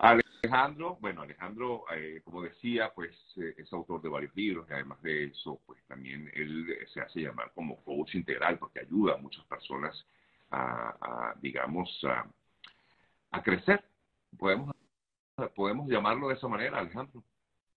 Alejandro, bueno, Alejandro, eh, como decía, pues eh, es autor de varios libros y además de eso, pues también él se hace llamar como coach integral porque ayuda a muchas personas a, digamos, a, a, crecer. Podemos, podemos llamarlo de esa manera, Alejandro.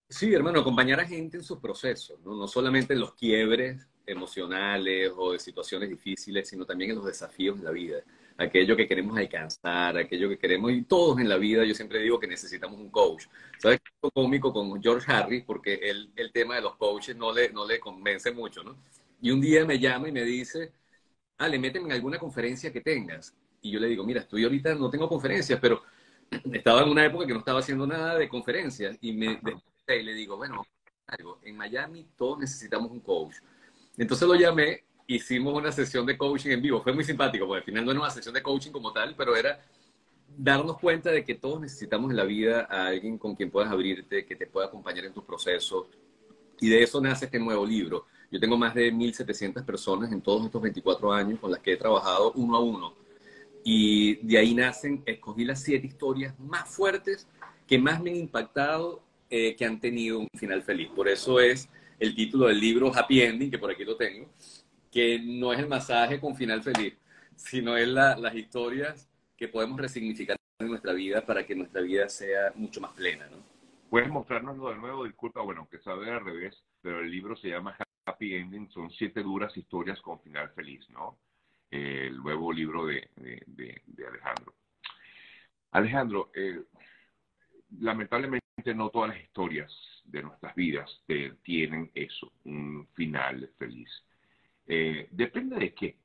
Sí, hermano, acompañar a gente en sus procesos, ¿no? no solamente en los quiebres emocionales o de situaciones difíciles, sino también en los desafíos de la vida aquello que queremos alcanzar, aquello que queremos, y todos en la vida, yo siempre digo que necesitamos un coach. ¿Sabes? Es cómico con George Harris, porque él, el tema de los coaches no le, no le convence mucho, ¿no? Y un día me llama y me dice, ah, le meten en alguna conferencia que tengas. Y yo le digo, mira, estoy ahorita, no tengo conferencias, pero estaba en una época que no estaba haciendo nada de conferencias y me y le digo, bueno, algo, en Miami todos necesitamos un coach. Entonces lo llamé hicimos una sesión de coaching en vivo. Fue muy simpático, porque al final no era una sesión de coaching como tal, pero era darnos cuenta de que todos necesitamos en la vida a alguien con quien puedas abrirte, que te pueda acompañar en tus procesos. Y de eso nace este nuevo libro. Yo tengo más de 1.700 personas en todos estos 24 años con las que he trabajado uno a uno. Y de ahí nacen, escogí las siete historias más fuertes que más me han impactado, eh, que han tenido un final feliz. Por eso es el título del libro Happy Ending, que por aquí lo tengo que no es el masaje con final feliz, sino es las historias que podemos resignificar en nuestra vida para que nuestra vida sea mucho más plena, ¿no? Puedes mostrárnoslo de nuevo, disculpa, bueno, aunque sabe al revés, pero el libro se llama Happy Ending, son siete duras historias con final feliz, ¿no? el nuevo libro de, Alejandro. Alejandro, eh, lamentablemente no todas las historias de nuestras vidas tienen eso, un final feliz. Eh, depende de qué,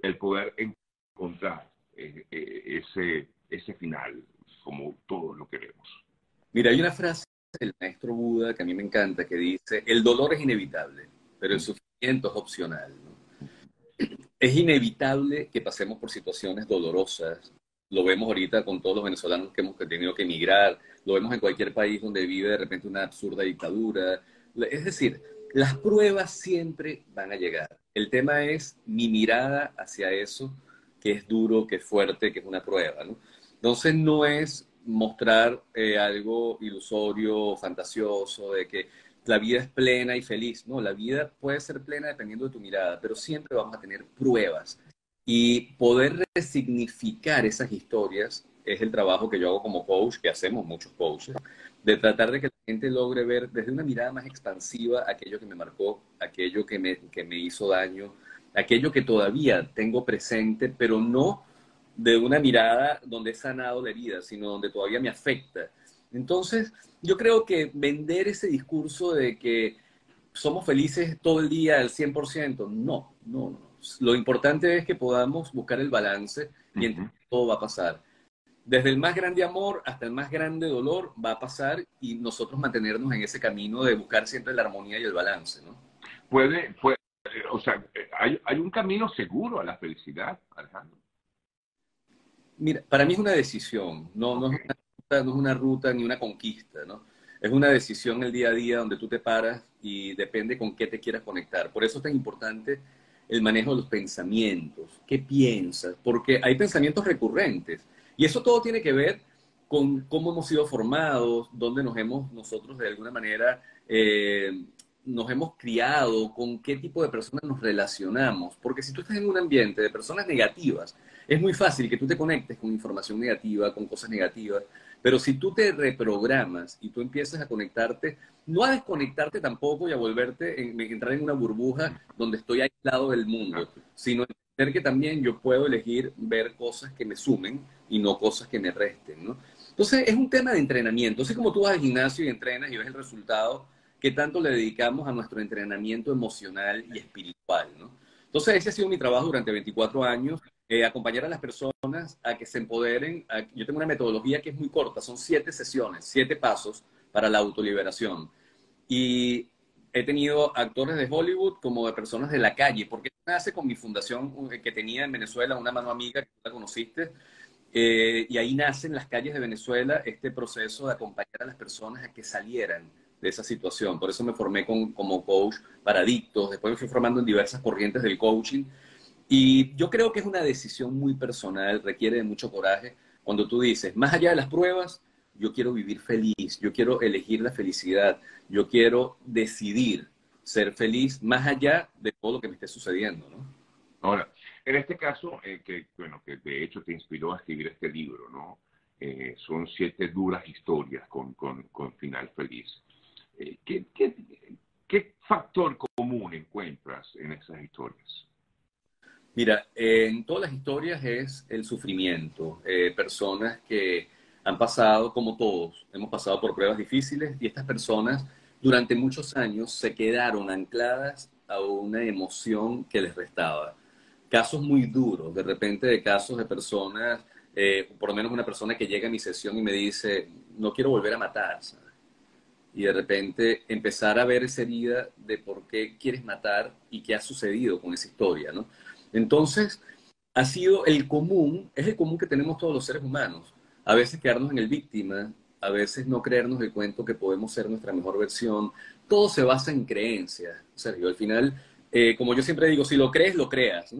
el poder encontrar eh, eh, ese, ese final, como todos lo queremos. Mira, hay una frase del maestro Buda que a mí me encanta, que dice, el dolor es inevitable, pero el sufrimiento es opcional. Es inevitable que pasemos por situaciones dolorosas. Lo vemos ahorita con todos los venezolanos que hemos tenido que emigrar, lo vemos en cualquier país donde vive de repente una absurda dictadura. Es decir, las pruebas siempre van a llegar. El tema es mi mirada hacia eso, que es duro, que es fuerte, que es una prueba, ¿no? Entonces no es mostrar eh, algo ilusorio, fantasioso, de que la vida es plena y feliz. No, la vida puede ser plena dependiendo de tu mirada, pero siempre vamos a tener pruebas. Y poder resignificar esas historias es el trabajo que yo hago como coach, que hacemos muchos coaches, de tratar de que gente logre ver desde una mirada más expansiva aquello que me marcó, aquello que me, que me hizo daño, aquello que todavía tengo presente, pero no de una mirada donde he sanado la herida, sino donde todavía me afecta. Entonces, yo creo que vender ese discurso de que somos felices todo el día al 100%, no, no, no. Lo importante es que podamos buscar el balance y uh todo va a pasar desde el más grande amor hasta el más grande dolor va a pasar y nosotros mantenernos en ese camino de buscar siempre la armonía y el balance, ¿no? Puede, puede o sea, hay, hay un camino seguro a la felicidad, Alejandro. Mira, para mí es una decisión, no, no, es una ruta, no es una ruta ni una conquista, ¿no? Es una decisión el día a día donde tú te paras y depende con qué te quieras conectar. Por eso es tan importante el manejo de los pensamientos. ¿Qué piensas? Porque hay pensamientos recurrentes y eso todo tiene que ver con cómo hemos sido formados, dónde nos hemos nosotros de alguna manera eh, nos hemos criado, con qué tipo de personas nos relacionamos. Porque si tú estás en un ambiente de personas negativas, es muy fácil que tú te conectes con información negativa, con cosas negativas. Pero si tú te reprogramas y tú empiezas a conectarte, no a desconectarte tampoco y a volverte, en, entrar en una burbuja donde estoy aislado del mundo, sino entender que también yo puedo elegir ver cosas que me sumen y no cosas que me resten, ¿no? Entonces es un tema de entrenamiento. Así como tú vas al gimnasio y entrenas y ves el resultado, ¿qué tanto le dedicamos a nuestro entrenamiento emocional y espiritual, ¿no? Entonces ese ha sido mi trabajo durante 24 años, eh, acompañar a las personas a que se empoderen. yo tengo una metodología que es muy corta, son siete sesiones, siete pasos para la autoliberación. Y he tenido actores de Hollywood como de personas de la calle, porque nace con mi fundación que tenía en Venezuela, una mano amiga que la conociste, eh, y ahí nace en las calles de Venezuela este proceso de acompañar a las personas a que salieran de esa situación. Por eso me formé como coach para adictos, después me fui formando en diversas corrientes del coaching. Y yo creo que es una decisión muy personal, requiere de mucho coraje. Cuando tú dices, más allá de las pruebas, yo quiero vivir feliz, yo quiero elegir la felicidad, yo quiero decidir ser feliz más allá de todo lo que me esté sucediendo, ¿no? Ahora, en este caso, eh, que, bueno, que de hecho te inspiró a escribir este libro, ¿no? Eh, son siete duras historias con, con, final feliz. Eh, ¿qué, qué, qué factor común encuentras en esas historias? Mira, en todas las historias es el sufrimiento. personas que han pasado, como todos, hemos pasado por pruebas difíciles y estas personas durante muchos años se quedaron ancladas a una emoción que les restaba. Casos muy duros, de repente de casos de personas, eh, por lo menos una persona que llega a mi sesión y me dice, no quiero volver a matar, y de repente empezar a ver esa herida de por qué quieres matar y qué ha sucedido con esa historia, ¿no? Entonces, ha sido el común, es el común que tenemos todos los seres humanos. A veces quedarnos en el víctima, a veces no creernos el cuento que podemos ser nuestra mejor versión. Todo se basa en creencias, Sergio. Al final, eh, como yo siempre digo, si lo crees, lo creas.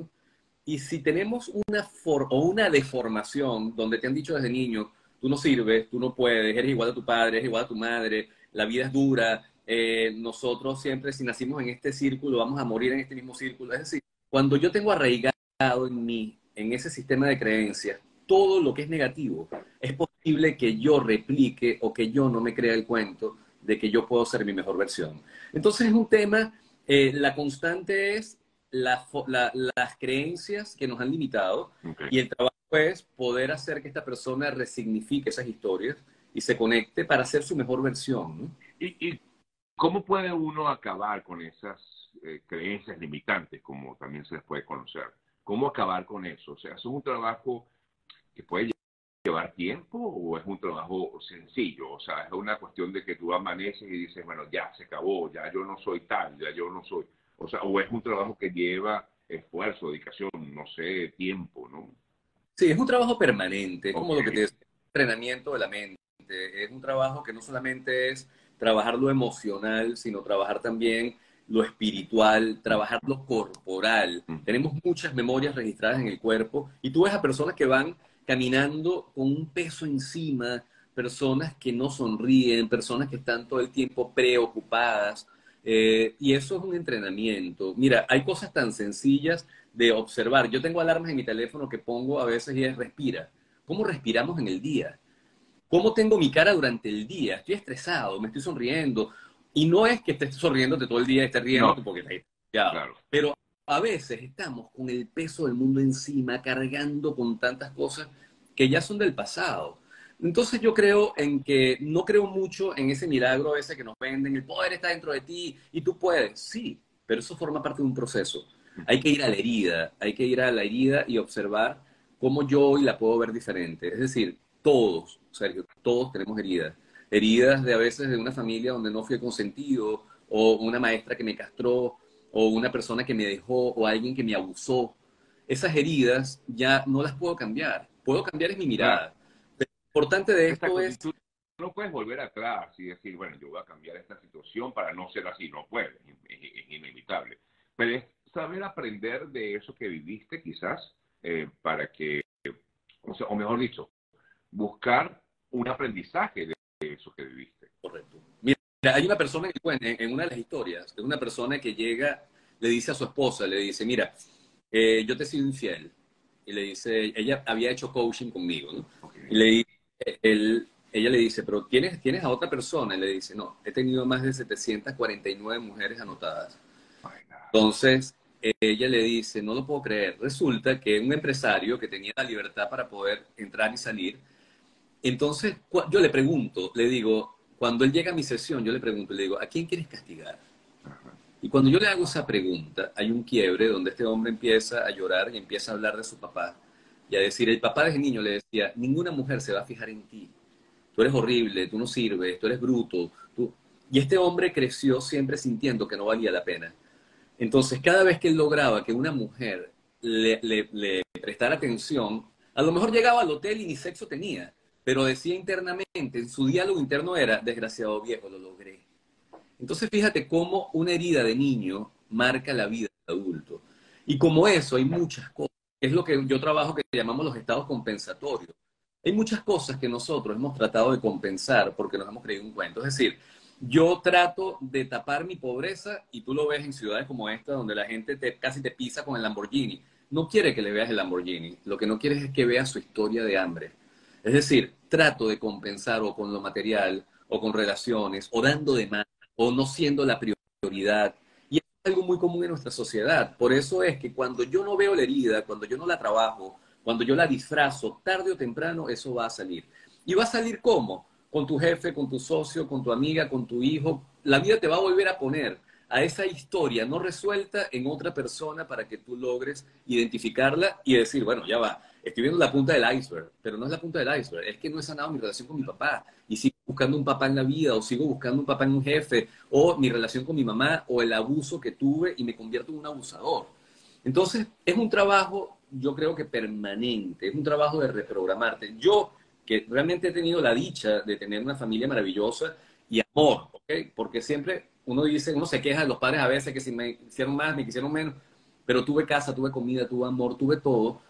Y si tenemos una, o una deformación donde te han dicho desde niño, tú no sirves, tú no puedes, eres igual a tu padre, eres igual a tu madre, la vida es dura, eh, nosotros siempre si nacimos en este círculo vamos a morir en este mismo círculo. Es decir, cuando yo tengo arraigado en mí, en ese sistema de creencias, todo lo que es negativo, es posible que yo replique o que yo no me crea el cuento de que yo puedo ser mi mejor versión. Entonces es un tema, eh, la constante es las creencias que nos han limitado y el trabajo es poder hacer que esta persona resignifique esas historias y se conecte para ser su mejor versión. ¿Y, cómo puede uno acabar con esas eh, creencias limitantes, como también se les puede conocer? ¿Cómo acabar con eso? O sea, es un trabajo que puede llevar tiempo o es un trabajo sencillo? O sea, es una cuestión de que tú amaneces y dices, bueno, ya se acabó, ya yo no soy tal, ya yo no soy. O sea, o es un trabajo que lleva esfuerzo, dedicación, no sé, tiempo, ¿no? Sí, es un trabajo permanente, es como lo que te decía, entrenamiento de la mente. Es un trabajo que no solamente es trabajar lo emocional, sino trabajar también lo espiritual, trabajar lo corporal. Tenemos muchas memorias registradas en el cuerpo y tú ves a personas que van caminando con un peso encima, personas que no sonríen, personas que están todo el tiempo preocupadas. Eh, y eso es un entrenamiento. Mira, hay cosas tan sencillas de observar. Yo tengo alarmas en mi teléfono que pongo a veces y es respira. ¿Cómo respiramos en el día? ¿Cómo tengo mi cara durante el día? Estoy estresado, me estoy sonriendo. Y no es que estés sonriéndote todo el día, estés riendo porque estás claro. Pero a veces estamos con el peso del mundo encima, cargando con tantas cosas que ya son del pasado. Entonces yo creo en que no creo mucho en ese milagro ese que nos venden, el poder está dentro de ti y tú puedes, sí, pero eso forma parte de un proceso. Hay que ir a la herida, hay que ir a la herida y observar cómo yo hoy la puedo ver diferente. Es decir, todos, Sergio, todos tenemos heridas. Heridas de a veces de una familia donde no fui consentido o una maestra que me castró o una persona que me dejó o alguien que me abusó, esas heridas ya no las puedo cambiar. Puedo cambiar es mi mirada. lo importante de esto es... no puedes volver atrás y decir, bueno, yo voy a cambiar esta situación para no ser así. No puedes, es, inevitable. Pero es saber aprender de eso que viviste quizás eh, para que, o, sea, o mejor dicho, buscar un aprendizaje de eso que viviste. Correcto. Mira, hay una persona en, en, una de las historias, de una persona que llega, le dice a su esposa, le dice, mira, eh, yo te he sido infiel. Y le dice, ella había hecho coaching conmigo, ¿no? Y le él, ella le dice, pero ¿tienes, ¿tienes a otra persona? Y le dice, no, he tenido más de 749 mujeres anotadas. Entonces, ella le dice, no lo puedo creer. Resulta que un empresario que tenía la libertad para poder entrar y salir, entonces yo le pregunto, le digo, cuando él llega a mi sesión, yo le pregunto, le digo, ¿a quién quieres castigar? Y cuando yo le hago esa pregunta, hay un quiebre donde este hombre empieza a llorar y empieza a hablar de su papá y a decir, el papá de ese niño le decía, ninguna mujer se va a fijar en ti. Tú eres horrible, tú no sirves, tú eres bruto. Y este hombre creció siempre sintiendo que no valía la pena. Entonces, cada vez que él lograba que una mujer le prestara atención, a lo mejor llegaba al hotel y ni sexo tenía, pero decía internamente, en su diálogo interno era, desgraciado viejo, lo logré. Entonces fíjate cómo una herida de niño marca la vida del adulto. Y como eso hay muchas cosas. Es lo que yo trabajo que llamamos los estados compensatorios. hay muchas cosas que nosotros hemos tratado de compensar porque nos hemos creído un cuento. Es decir, yo trato de tapar mi pobreza y tú lo ves en ciudades como esta donde la gente te, casi te pisa con el Lamborghini. No quiere que le veas el Lamborghini, lo que no quieres es que veas su historia de hambre. Es decir, trato de compensar o con lo material o con relaciones o dando de más o no siendo la prioridad. Y es algo muy común en nuestra sociedad. Por eso es que cuando yo no veo la herida, cuando yo no la trabajo, cuando yo la disfrazo, tarde o temprano eso va a salir. ¿Y va a salir cómo? Con tu jefe, con tu socio, con tu amiga, con tu hijo. La vida te va a volver a poner a esa historia no resuelta en otra persona para que tú logres identificarla y decir, bueno, ya va, estoy viendo la punta del iceberg, pero no es la punta del iceberg, es que no he sanado mi relación con mi papá y sigo buscando un papá en la vida o sigo buscando un papá en un jefe o mi relación con mi mamá o el abuso que tuve y me convierto en un abusador. Entonces, es un trabajo, yo creo que permanente, es un trabajo de reprogramarte. Yo, que realmente he tenido la dicha de tener una familia maravillosa y amor. Porque siempre uno dice, uno se queja de los padres a veces que si me hicieron más, me quisieron menos, pero tuve casa, tuve comida, tuve amor, tuve todo.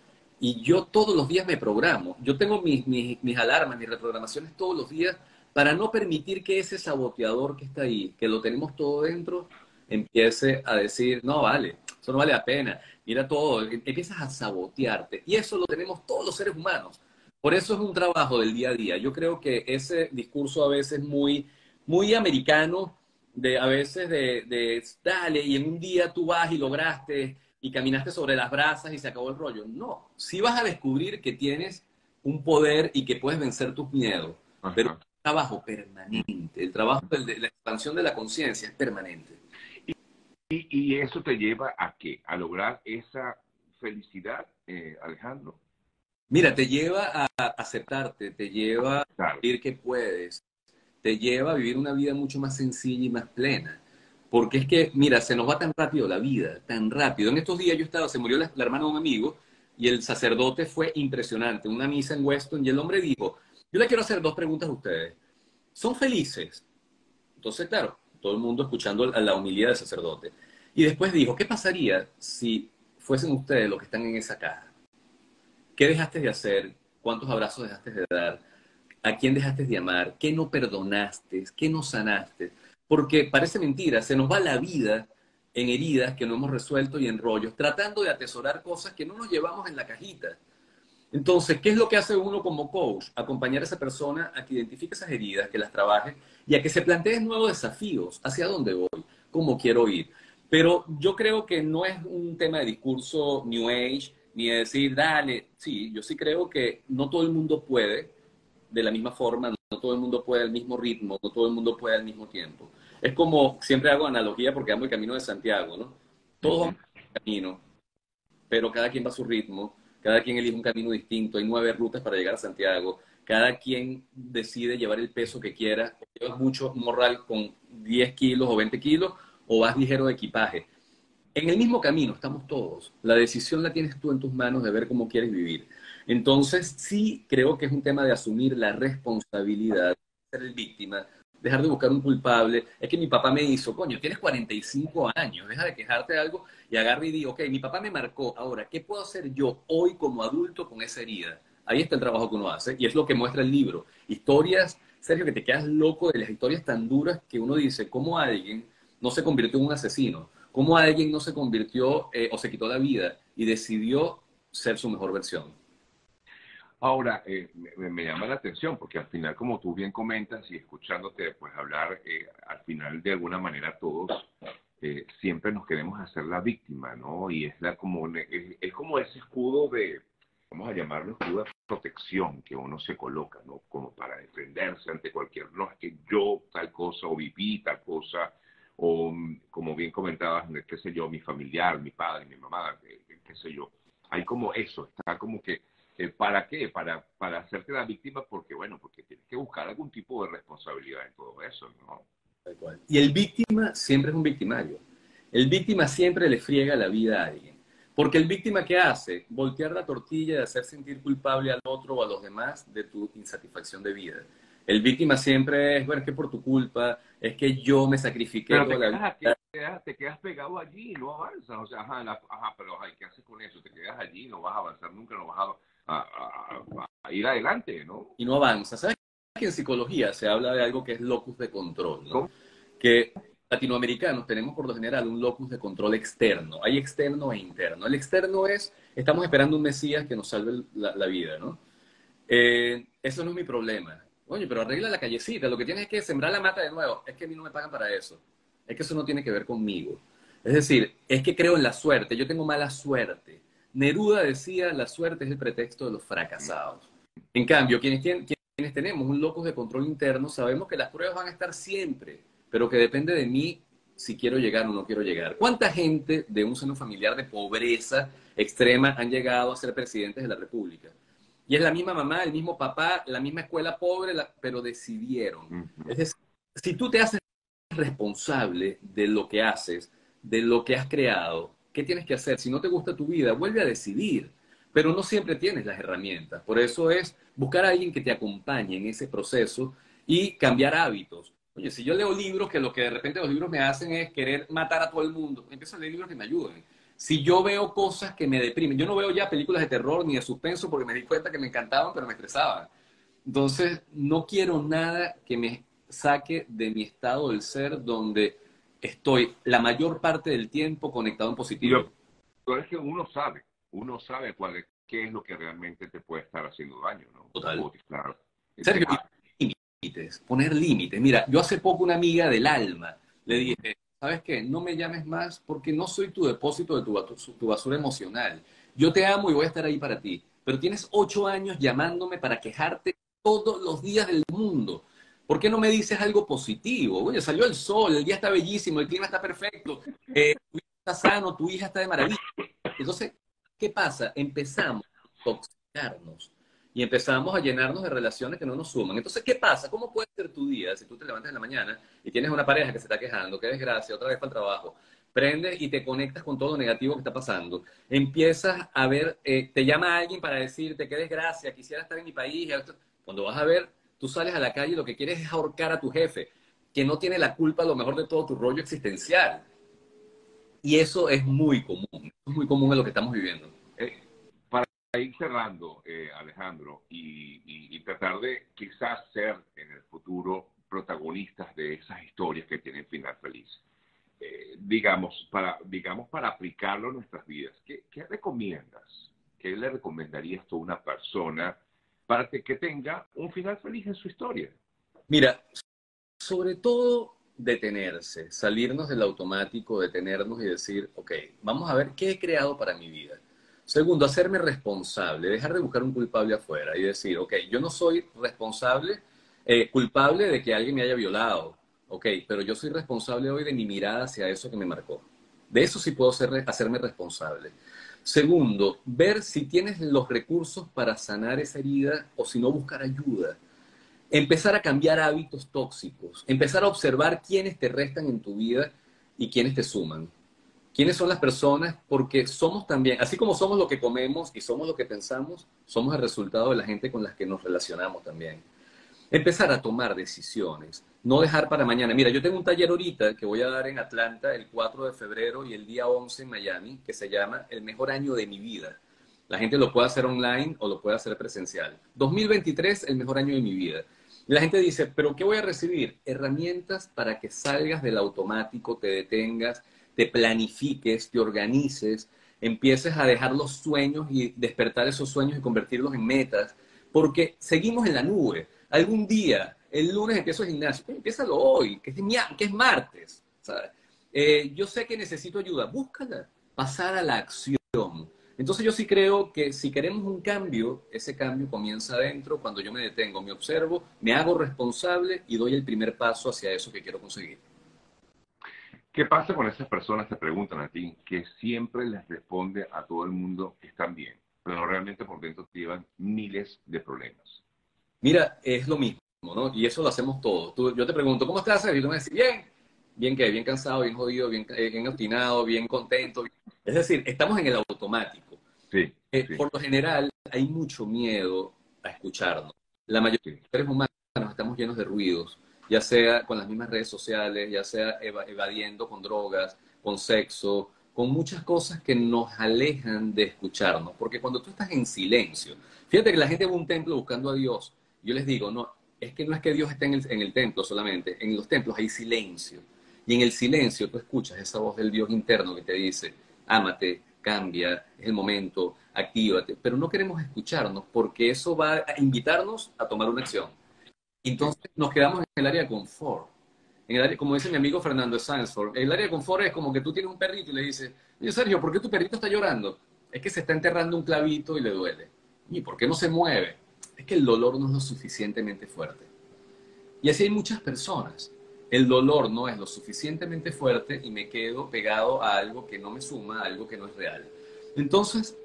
Y yo todos los días me programo. Yo tengo mis, mis, mis alarmas, mis reprogramaciones todos los días para no permitir que ese saboteador que está ahí, que lo tenemos todo dentro, empiece a decir, no vale, eso no vale la pena, mira todo, em, empiezas a sabotearte. Y eso lo tenemos todos los seres humanos. Por eso es un trabajo del día a día. Yo creo que ese discurso a veces muy, muy americano, de a veces de, de dale, y en un día tú vas y lograste y caminaste sobre las brasas y se acabó el rollo. No, sí vas a descubrir que tienes un poder y que puedes vencer tus miedos, pero es un trabajo permanente, el trabajo de la expansión de la conciencia es permanente. Y, y, eso te lleva a qué? A lograr esa felicidad, eh, Alejandro. Mira, te lleva a aceptarte, te lleva a decir que puedes, te lleva a vivir una vida mucho más sencilla y más plena. Porque es que, mira, se nos va tan rápido la vida, tan rápido. En estos días yo estaba, se murió la, hermana de un amigo y el sacerdote fue impresionante, una misa en Weston y el hombre dijo, yo le quiero hacer dos preguntas a ustedes. ¿Son felices? Entonces, claro, todo el mundo escuchando la humildad del sacerdote. Y después dijo, ¿qué pasaría si fuesen ustedes los que están en esa caja? ¿Qué dejaste de hacer? ¿Cuántos abrazos dejaste de dar? ¿A quién dejaste de amar? ¿Qué no perdonaste? ¿Qué no sanaste? Porque parece mentira, se nos va la vida en heridas que no hemos resuelto y en rollos, tratando de atesorar cosas que no nos llevamos en la cajita. Entonces, ¿qué es lo que hace uno como coach? Acompañar a esa persona a que identifique esas heridas, que las trabaje y a que se plantee nuevos desafíos, hacia dónde voy, cómo quiero ir. Pero yo creo que no es un tema de discurso New Age, ni de decir, dale, sí, yo sí creo que no todo el mundo puede, de la misma forma, no todo el mundo puede al mismo ritmo, no todo el mundo puede al mismo tiempo. Es como, siempre hago analogía porque amo el camino de Santiago, ¿no? Todos vamos el camino, pero cada quien va a su ritmo, cada quien elige un camino distinto, hay nueve rutas para llegar a Santiago, cada quien decide llevar el peso que quiera, llevas mucho morral con 10 kilos o 20 kilos, o vas ligero de equipaje. En el mismo camino estamos todos. La decisión la tienes tú en tus manos de ver cómo quieres vivir. Entonces, sí creo que es un tema de asumir la responsabilidad, ser el víctima, dejar de buscar un culpable. Es que mi papá me hizo, coño, tienes 45 años, deja de quejarte de algo y agarra y di, ok, mi papá me marcó, ahora, ¿qué puedo hacer yo hoy como adulto con esa herida? Ahí está el trabajo que uno hace y es lo que muestra el libro. Historias, Sergio, que te quedas loco de las historias tan duras que uno dice, ¿cómo alguien no se convirtió en un asesino? ¿Cómo alguien no se convirtió eh, o se quitó la vida y decidió ser su mejor versión? Ahora, eh, me, llama la atención porque al final, como tú bien comentas y escuchándote pues hablar, eh, al final de alguna manera todos siempre nos queremos hacer la víctima, ¿no? Y es, la, como, es, como ese escudo de, vamos a llamarlo escudo de protección que uno se coloca, ¿no? Como para defenderse ante cualquier, no, es que yo tal cosa o viví tal cosa, o como bien comentabas, qué sé yo, mi familiar, mi padre, mi mamá, qué sé yo. Hay como eso, está como que eh, ¿Para qué? Para, para hacerte la víctima porque, bueno, porque tienes que buscar algún tipo de responsabilidad en todo eso, ¿no? Y el víctima siempre es un victimario. El víctima siempre le friega la vida a alguien. Porque el víctima ¿qué hace? Voltear la tortilla y hacer sentir culpable al otro o a los demás de tu insatisfacción de vida. El víctima siempre es, bueno, es que por tu culpa, es que yo me sacrifiqué. Pero te, quedas, te, quedas, pegado allí y no avanzas. O sea, ajá, ajá pero ¿qué haces con eso? Te quedas allí, no vas a avanzar nunca, no vas a a, ir adelante, ¿no? Y no avanza. ¿Sabes que en psicología se habla de algo que es locus de control, ¿no? Que latinoamericanos tenemos por lo general un locus de control externo. Hay externo e interno. El externo es, estamos esperando un Mesías que nos salve la, vida, ¿no? Eh, eso no es mi problema. Oye, pero arregla la callecita. Lo que tienes es que sembrar la mata de nuevo. Es que a mí no me pagan para eso. Es que eso no tiene que ver conmigo. Es decir, es que creo en la suerte. Yo tengo mala suerte. Neruda decía, la suerte es el pretexto de los fracasados. En cambio, quienes, tienen, quienes tenemos un locus de control interno, sabemos que las pruebas van a estar siempre, pero que depende de mí si quiero llegar o no quiero llegar. ¿Cuánta gente de un seno familiar de pobreza extrema han llegado a ser presidentes de la República? Y es la misma mamá, el mismo papá, la misma escuela pobre, pero decidieron. Es decir, si tú te haces responsable de lo que haces, de lo que has creado, ¿qué tienes que hacer? Si no te gusta tu vida, vuelve a decidir. Pero no siempre tienes las herramientas. Por eso es buscar a alguien que te acompañe en ese proceso y cambiar hábitos. Oye, si yo leo libros que lo que de repente los libros me hacen es querer matar a todo el mundo, empiezo a leer libros que me ayuden. Si yo veo cosas que me deprimen, yo no veo ya películas de terror ni de suspenso porque me di cuenta que me encantaban, pero me estresaban. Entonces, no quiero nada que me saque de mi estado del ser donde estoy la mayor parte del tiempo conectado en positivo. Pero es que uno sabe, uno sabe cuál es, qué es lo que realmente te puede estar haciendo daño, ¿no? Total. Sergio, límites, poner límites. Mira, yo hace poco una amiga del alma le dije, ¿sabes qué? No me llames más porque no soy tu depósito de tu, tu basura emocional. Yo te amo y voy a estar ahí para ti. Pero tienes ocho años llamándome para quejarte todos los días del mundo. ¿Por qué no me dices algo positivo? Oye, salió el sol, el día está bellísimo, el clima está perfecto, eh, tu está sano, tu hija está de maravilla. Entonces, ¿qué pasa? Empezamos a toxicarnos y empezamos a llenarnos de relaciones que no nos suman. Entonces, ¿qué pasa? ¿Cómo puede ser tu día si tú te levantas en la mañana y tienes una pareja que se está quejando, qué desgracia, otra vez para el trabajo? Prendes y te conectas con todo lo negativo que está pasando. Empiezas a ver, eh, te llama alguien para decirte qué desgracia, quisiera estar en mi país. Cuando vas a ver Tú sales a la calle y lo que quieres es ahorcar a tu jefe, que no tiene la culpa a lo mejor de todo tu rollo existencial. Y eso es muy común, es muy común en lo que estamos viviendo. Ir cerrando, eh, Alejandro, y, tratar de quizás ser en el futuro protagonistas de esas historias que tienen final feliz. Eh, digamos, para, digamos, para aplicarlo en nuestras vidas, ¿qué, ¿qué, recomiendas? ¿Qué le recomendarías tú a una persona para que, tenga un final feliz en su historia. Mira, sobre todo detenerse, salirnos del automático, detenernos y decir, ok, vamos a ver qué he creado para mi vida. Segundo, hacerme responsable, dejar de buscar un culpable afuera y decir, ok, yo no soy responsable, eh, culpable de que alguien me haya violado, ok, pero yo soy responsable hoy de mi mirada hacia eso que me marcó. De eso sí puedo ser, hacerme responsable. Segundo, ver si tienes los recursos para sanar esa herida o si no buscar ayuda. Empezar a cambiar hábitos tóxicos. Empezar a observar quiénes te restan en tu vida y quiénes te suman. ¿Quiénes son las personas? Porque somos también, así como somos lo que comemos y somos lo que pensamos, somos el resultado de la gente con la que nos relacionamos también. Empezar a tomar decisiones no dejar para mañana. Mira, yo tengo un taller ahorita que voy a dar en Atlanta el 4 de febrero y el día 11 en Miami, que se llama El mejor año de mi vida. La gente lo puede hacer online o lo puede hacer presencial. 2023, el mejor año de mi vida. La gente dice, pero ¿qué voy a recibir? Herramientas para que salgas del automático, te detengas, te planifiques, te organices, empieces a dejar los sueños y despertar esos sueños y convertirlos en metas, porque seguimos en la nube. Algún día el lunes empiezo el gimnasio. Empiézalo hoy, que es, que es martes. Eh, yo sé que necesito ayuda. Búscala. Pasar a la acción. Entonces yo sí creo que si queremos un cambio, ese cambio comienza adentro cuando yo me detengo, me observo, me hago responsable y doy el primer paso hacia eso que quiero conseguir. ¿Qué pasa con esas personas, te preguntan a ti, que siempre les responde a todo el mundo que están bien, pero realmente por dentro te llevan miles de problemas? Mira, es lo mismo. Y eso lo hacemos todos. yo te pregunto, ¿cómo estás? Y tú me dices, bien. ¿Bien qué? Bien cansado, bien jodido, bien, eh, bien obstinado, bien contento. Es decir, estamos en el automático. Eh, sí, Por lo general, hay mucho miedo a escucharnos. La mayoría de los seres humanos estamos llenos de ruidos, ya sea con las mismas redes sociales, ya sea evadiendo con drogas, con sexo, con muchas cosas que nos alejan de escucharnos, porque cuando tú estás en silencio, fíjate que la gente va a un templo buscando a Dios, yo les digo, no, es que no es que Dios esté en el, en el templo solamente, en los templos hay silencio, y en el silencio tú escuchas esa voz del Dios interno que te dice, ámate, cambia, es el momento, actívate, pero no queremos escucharnos porque eso va a invitarnos a tomar una acción. Entonces nos quedamos en el área de confort. En el área, como dice mi amigo Fernando Sansford, el área de confort es como que tú tienes un perrito y le dices, oye Sergio, ¿por qué tu perrito está llorando? Es que se está enterrando un clavito y le duele. ¿Y por qué no se mueve? Es que el dolor no es lo suficientemente fuerte. Y así hay muchas personas. El dolor no es lo suficientemente fuerte y me quedo pegado a algo que no me suma, a algo que no es real. Entonces,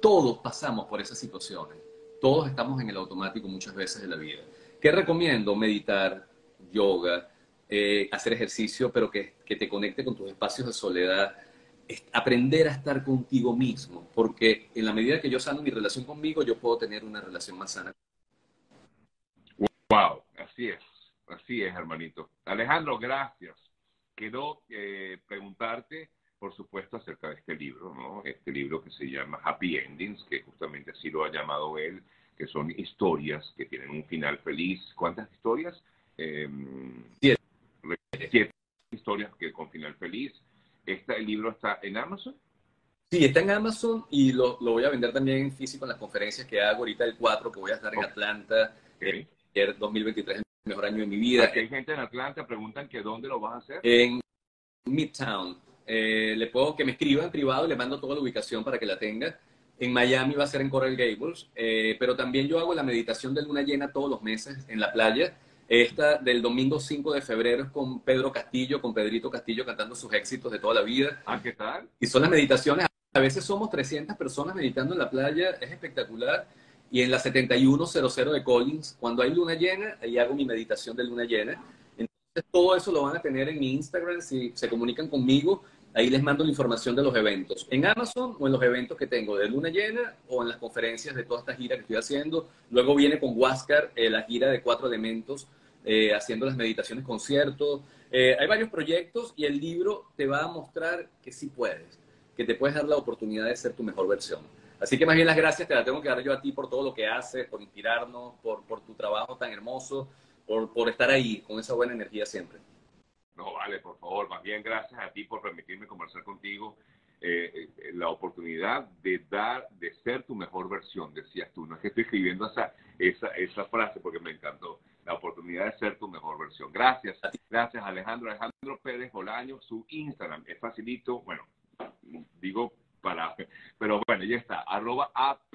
todos pasamos por esas situaciones. Todos estamos en el automático muchas veces de la vida. ¿Qué recomiendo? Meditar, yoga, eh, hacer ejercicio, pero que, que, te conecte con tus espacios de soledad, aprender a estar contigo mismo, porque en la medida que yo sano mi relación conmigo, yo puedo tener una relación más sana. Wow, así es, así es, hermanito. Alejandro, gracias. Quiero eh, preguntarte, por supuesto, acerca de este libro, ¿no? Este libro que se llama Happy Endings, que justamente así lo ha llamado él que son historias que tienen un final feliz. ¿Cuántas historias? Eh, siete. siete. historias que con final feliz. Esta, ¿El libro está en Amazon? Sí, está en Amazon y lo, lo, voy a vender también en físico en las conferencias que hago ahorita el 4, que voy a estar en Atlanta. Okay. El 2023 es el mejor año de mi vida. Aquí hay gente en Atlanta, preguntan que dónde lo vas a hacer. En Midtown. Eh, le puedo que me escriba en privado le mando toda la ubicación para que la tenga. En Miami va a ser en Coral Gables, eh, pero también yo hago la meditación de luna llena todos los meses en la playa. Esta del domingo 5 de febrero es con Pedro Castillo, con Pedrito Castillo cantando sus éxitos de toda la vida. Ah, ¿qué tal? Y son las meditaciones, a veces somos 300 personas meditando en la playa, es espectacular. Y en la 7100 de Collins, cuando hay luna llena, ahí hago mi meditación de luna llena. Entonces todo eso lo van a tener en mi Instagram si se comunican conmigo Ahí les mando la información de los eventos. En Amazon o en los eventos que tengo de luna llena o en las conferencias de toda esta gira que estoy haciendo. Luego viene con Huáscar eh, la gira de cuatro elementos, eh, haciendo las meditaciones conciertos. Eh, hay varios proyectos y el libro te va a mostrar que sí puedes, que te puedes dar la oportunidad de ser tu mejor versión. Así que más bien las gracias te las tengo que dar yo a ti por todo lo que haces, por inspirarnos, por, por tu trabajo tan hermoso, por, por estar ahí con esa buena energía siempre. No, vale, por favor, más bien gracias a ti por permitirme conversar contigo. Eh, eh, la oportunidad de dar, de ser tu mejor versión, decías tú. No es que estoy escribiendo esa, esa, esa frase porque me encantó. La oportunidad de ser tu mejor versión. Gracias, gracias Alejandro. Alejandro Pérez Bolaño, su Instagram es facilito, bueno, digo para, pero bueno, ya está, arroba AP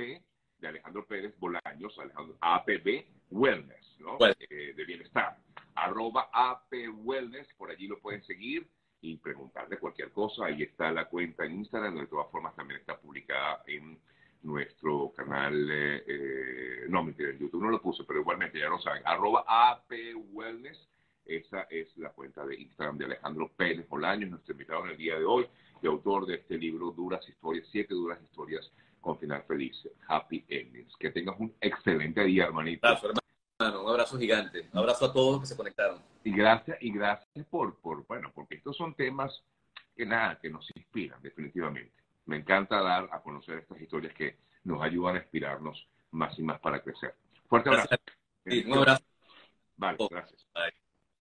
de Alejandro Pérez Bolaños, Alejandro, APB Wellness, ¿no? Eh, de bienestar arroba AP Wellness, por allí lo pueden seguir y preguntarle cualquier cosa. Ahí está la cuenta en Instagram, de todas formas también está publicada en nuestro canal, eh, eh, no mentira, en YouTube no lo puse, pero igualmente ya lo saben, arroba AP Wellness, esa es la cuenta de Instagram de Alejandro Pérez Bolaños, nuestro invitado en el día de hoy, y autor de este libro, Duras Historias, siete duras historias con final feliz, Happy Endings. Que tengas un excelente día, hermanito un abrazo gigante. Un abrazo a todos los que se conectaron. Y gracias, y gracias por, por, bueno, porque estos son temas que nada, que nos inspiran definitivamente. Me encanta dar a conocer estas historias que nos ayudan a inspirarnos más y más para crecer. Fuerte abrazo. un abrazo. Vale, gracias.